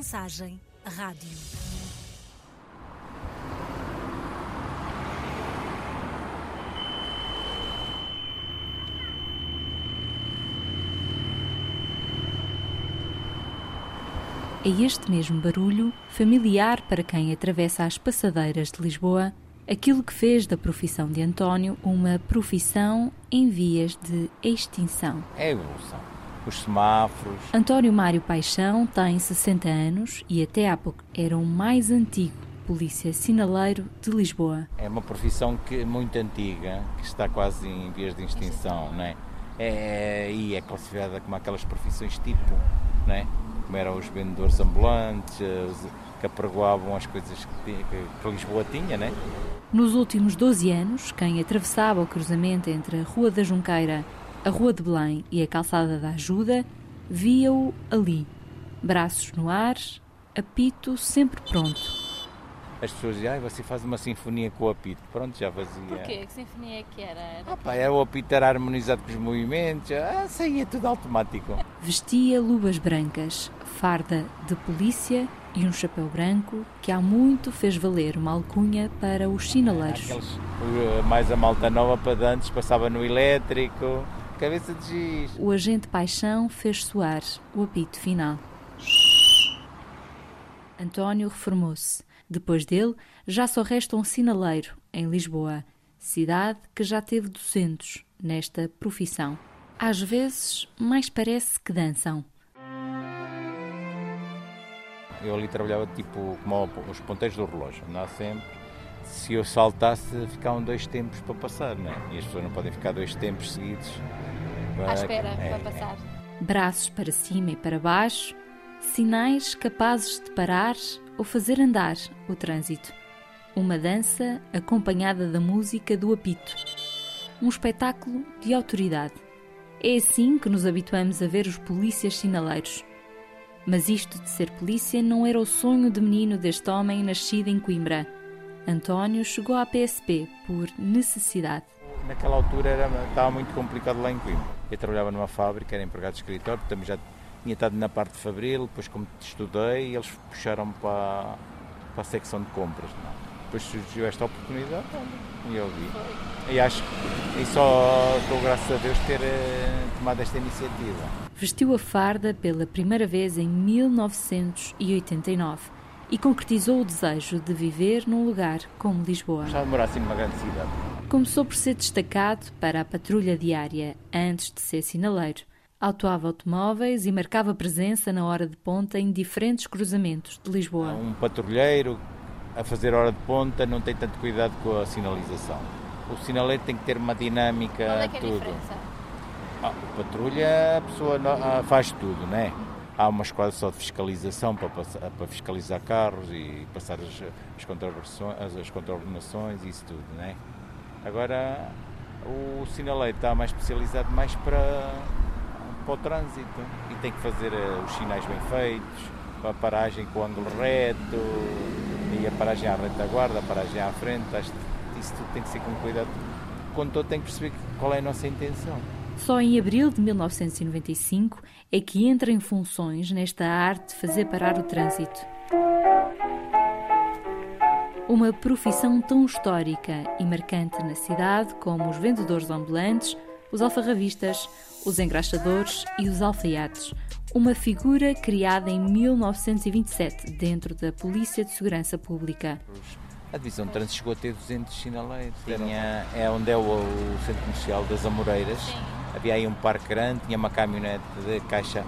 Mensagem Rádio. É este mesmo barulho, familiar para quem atravessa as passadeiras de Lisboa, aquilo que fez da profissão de António uma profissão em vias de extinção. É evolução. Os semáforos. António Mário Paixão tem 60 anos e até há pouco era o mais antigo polícia sinaleiro de Lisboa. É uma profissão que, muito antiga, que está quase em vias de extinção, não é? É, e é classificada como aquelas profissões tipo, não é? Como eram os vendedores ambulantes, que apregoavam as coisas que, que, que Lisboa tinha, né? Nos últimos 12 anos, quem atravessava o cruzamento entre a Rua da Junqueira, a Rua de Belém e a Calçada da Ajuda, via-o ali, braços no ar, apito sempre pronto. As pessoas diziam, ah, você faz uma sinfonia com o apito. Pronto, já fazia. Porquê? Que sinfonia é que era? era ah, pá, é, o apito era harmonizado com os movimentos, ah, saía tudo automático. Vestia luvas brancas, farda de polícia e um chapéu branco que há muito fez valer uma alcunha para os sinaleiros. Aqueles, uh, mais a malta nova para antes passava no elétrico, cabeça de giz. O agente Paixão fez soar o apito final. António reformou-se. Depois dele, já só resta um sinaleiro em Lisboa, cidade que já teve 200 nesta profissão. Às vezes, mais parece que dançam. Eu ali trabalhava tipo como os ponteiros do relógio, andava sempre. Se eu saltasse, ficavam dois tempos para passar, né? E as pessoas não podem ficar dois tempos seguidos. À espera é, para passar. Braços para cima e para baixo, sinais capazes de parar ou fazer andar o trânsito. Uma dança acompanhada da música do apito. Um espetáculo de autoridade. É assim que nos habituamos a ver os polícias sinaleiros mas isto de ser polícia não era o sonho de menino deste homem nascido em Coimbra. António chegou à PSP por necessidade. Naquela altura era, estava muito complicado lá em Coimbra. Eu trabalhava numa fábrica, era empregado de escritório, também já tinha estado na parte de fabril, depois como estudei, eles puxaram para, para a secção de compras. Não. Depois surgiu esta oportunidade e eu vi. E acho que só dou graças a Deus ter eh, tomado esta iniciativa. Vestiu a farda pela primeira vez em 1989 e concretizou o desejo de viver num lugar como Lisboa. Já morar assim numa grande cidade. Começou por ser destacado para a patrulha diária antes de ser sinaleiro. Autuava automóveis e marcava presença na hora de ponta em diferentes cruzamentos de Lisboa. Um patrulheiro a fazer hora de ponta não tem tanto cuidado com a sinalização. O sinaleiro tem que ter uma dinâmica, Qual é que é tudo. A ah, patrulha, a pessoa ah, faz tudo, né? Há uma esquadra só de fiscalização para, passar, para fiscalizar carros e passar as, as, contraordenações, as contraordenações e isso tudo, né? Agora, o sinaleiro está mais especializado mais para, para o trânsito e tem que fazer eh, os sinais bem feitos, a paragem com o ângulo reto, e a paragem à retaguarda, a paragem à frente, isso tudo tem que ser com cuidado. O condutor tem que perceber qual é a nossa intenção. Só em abril de 1995 é que entra em funções nesta arte de fazer parar o trânsito. Uma profissão tão histórica e marcante na cidade como os vendedores ambulantes, os alfarravistas, os engraxadores e os alfaiates uma figura criada em 1927 dentro da Polícia de Segurança Pública. A divisão de trânsito chegou a ter 200 sinaleiros. Tinha, é onde é o, o centro comercial das Amoreiras. Havia aí um parque grande, tinha uma caminhonete de caixa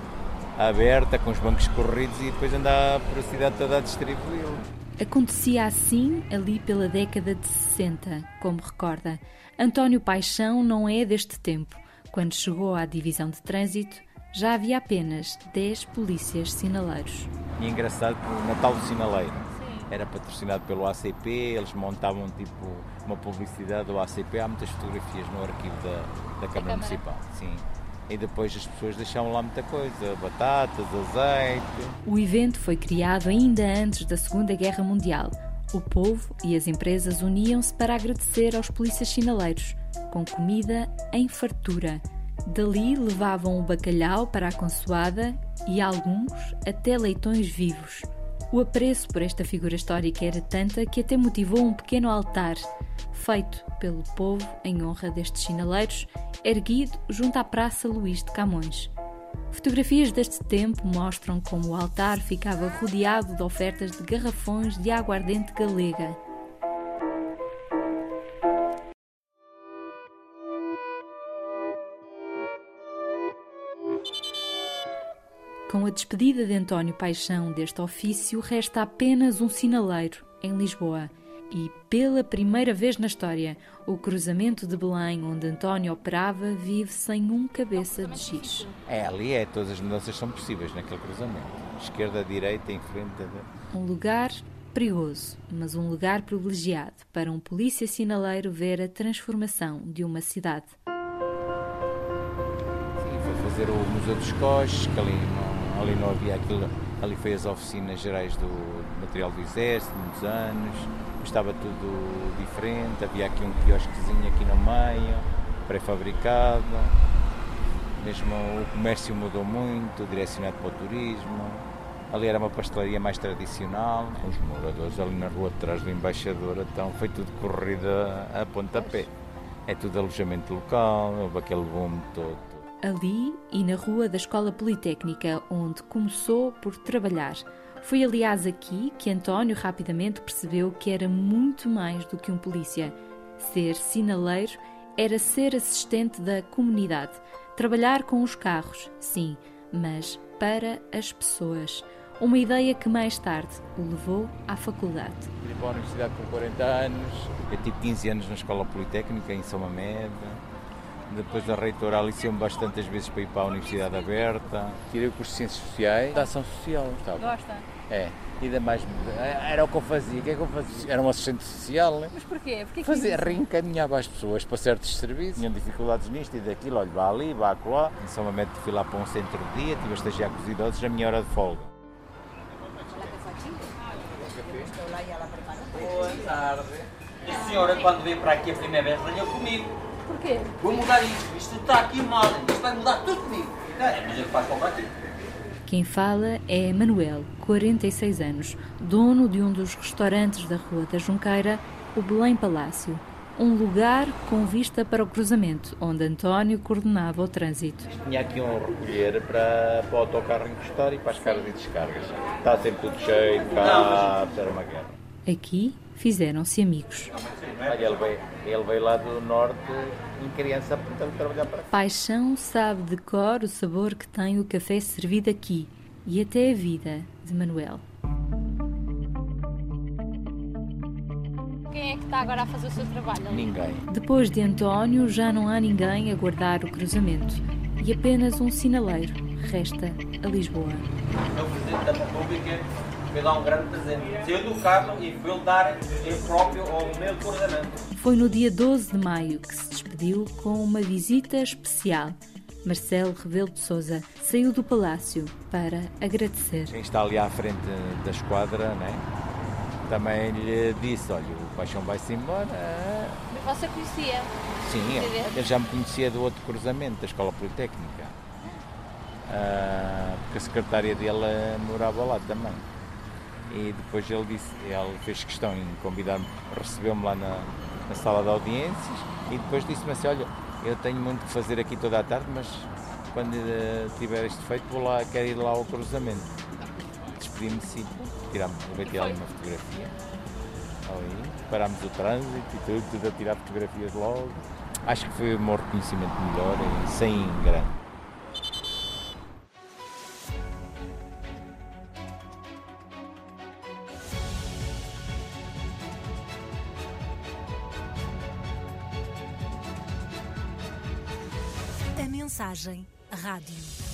aberta com os bancos corridos e depois andava por a cidade toda a distribuí-lo. Acontecia assim ali pela década de 60, como recorda. António Paixão não é deste tempo. Quando chegou à divisão de trânsito, já havia apenas 10 polícias sinaleiros. E é engraçado o Natal do Sinaleiro era patrocinado pelo ACP, eles montavam tipo uma publicidade do ACP, há muitas fotografias no arquivo da, da Câmara Municipal. Sim. E depois as pessoas deixavam lá muita coisa, batatas, azeite. O evento foi criado ainda antes da Segunda Guerra Mundial. O povo e as empresas uniam-se para agradecer aos polícias sinaleiros, com comida em fartura Dali levavam o bacalhau para a consoada e alguns até leitões vivos. O apreço por esta figura histórica era tanta que até motivou um pequeno altar, feito pelo povo em honra destes sinaleiros, erguido junto à Praça Luís de Camões. Fotografias deste tempo mostram como o altar ficava rodeado de ofertas de garrafões de aguardente galega. Com a despedida de António Paixão deste ofício, resta apenas um sinaleiro, em Lisboa. E, pela primeira vez na história, o cruzamento de Belém, onde António operava, vive sem um cabeça de giz. É, ali é, todas as mudanças são possíveis naquele cruzamento. Esquerda, direita, em frente. Um lugar perigoso, mas um lugar privilegiado para um polícia sinaleiro ver a transformação de uma cidade. Sim, foi fazer o Museu dos Coches, que ali não ali não havia aquilo, ali foi as oficinas gerais do material do exército, muitos anos, estava tudo diferente, havia aqui um quiosquezinho aqui no meio, pré-fabricado, mesmo o comércio mudou muito, direcionado para o turismo, ali era uma pastelaria mais tradicional, os moradores ali na rua de trás do embaixador, então foi tudo corrida a pontapé. É tudo alojamento local, houve aquele boom todo ali e na rua da Escola Politécnica, onde começou por trabalhar. Foi, aliás, aqui que António rapidamente percebeu que era muito mais do que um polícia. Ser sinaleiro era ser assistente da comunidade. Trabalhar com os carros, sim, mas para as pessoas. Uma ideia que mais tarde o levou à faculdade. Fui para a universidade com 40 anos, eu tive 15 anos na Escola Politécnica em São Mamede depois da reitora aliciou-me bastantes vezes para ir para a Universidade Aberta. Tirei o curso de Ciências Sociais, da Ação Social. Estava. Gosta? É. E ainda mais. Era o que eu fazia. O que é que eu fazia? Era um assistente social. Né? Mas porquê? porquê fazia, reencaminhava as pessoas para certos serviços. Tinham dificuldades nisto e daquilo. Olha, vá ali, vá lá. Em São Mamede fui lá para um centro de dia, tive a estagiar com os idosos na minha hora de folga. Boa tarde. A senhora, quando veio para aqui a primeira vez, ganhou comigo. Porquê? Vou mudar isto. Isto está aqui mal. Isto vai mudar tudo comigo. É, mas ele faz comprar aqui. Quem fala é Manuel, 46 anos, dono de um dos restaurantes da Rua da Junqueira, o Belém Palácio. Um lugar com vista para o cruzamento, onde António coordenava o trânsito. Tinha aqui um recolher para, para o autocarro encostar e para as cargas e descargas. Está sempre tudo cheio, cá, era uma guerra. Aqui fizeram-se amigos. Ele veio, ele veio lá do norte em criança portanto trabalhar para cá. Paixão sabe de cor o sabor que tem o café servido aqui e até a vida de Manuel. Quem é que está agora a fazer o seu trabalho? Ali? Ninguém. Depois de António, já não há ninguém a guardar o cruzamento e apenas um sinaleiro resta a Lisboa. É o Presidente da República foi dar um grande presente. Saiu do carro e foi dar ele próprio ao meu cruzamento. Foi no dia 12 de maio que se despediu com uma visita especial. Marcelo Rebelo de Souza saiu do palácio para agradecer. Quem está ali à frente da esquadra, né? também lhe disse, olha, o Paixão vai-se embora. Mas você conhecia? Sim, eu já me conhecia do outro cruzamento, da Escola Politécnica. Uh, porque a secretária dele morava lá também e depois ele disse, ele fez questão em convidar-me, recebeu-me lá na, na, sala de audiências e depois disse-me assim, olha, eu tenho muito que fazer aqui toda a tarde, mas quando uh, tiver isto feito vou lá, quero ir lá ao cruzamento. Despedi-me sim, tirar uma fotografia. Ali, parámos o trânsito e tudo, tudo a tirar fotografias logo. Acho que foi o meu reconhecimento melhor sem grande. Rádio.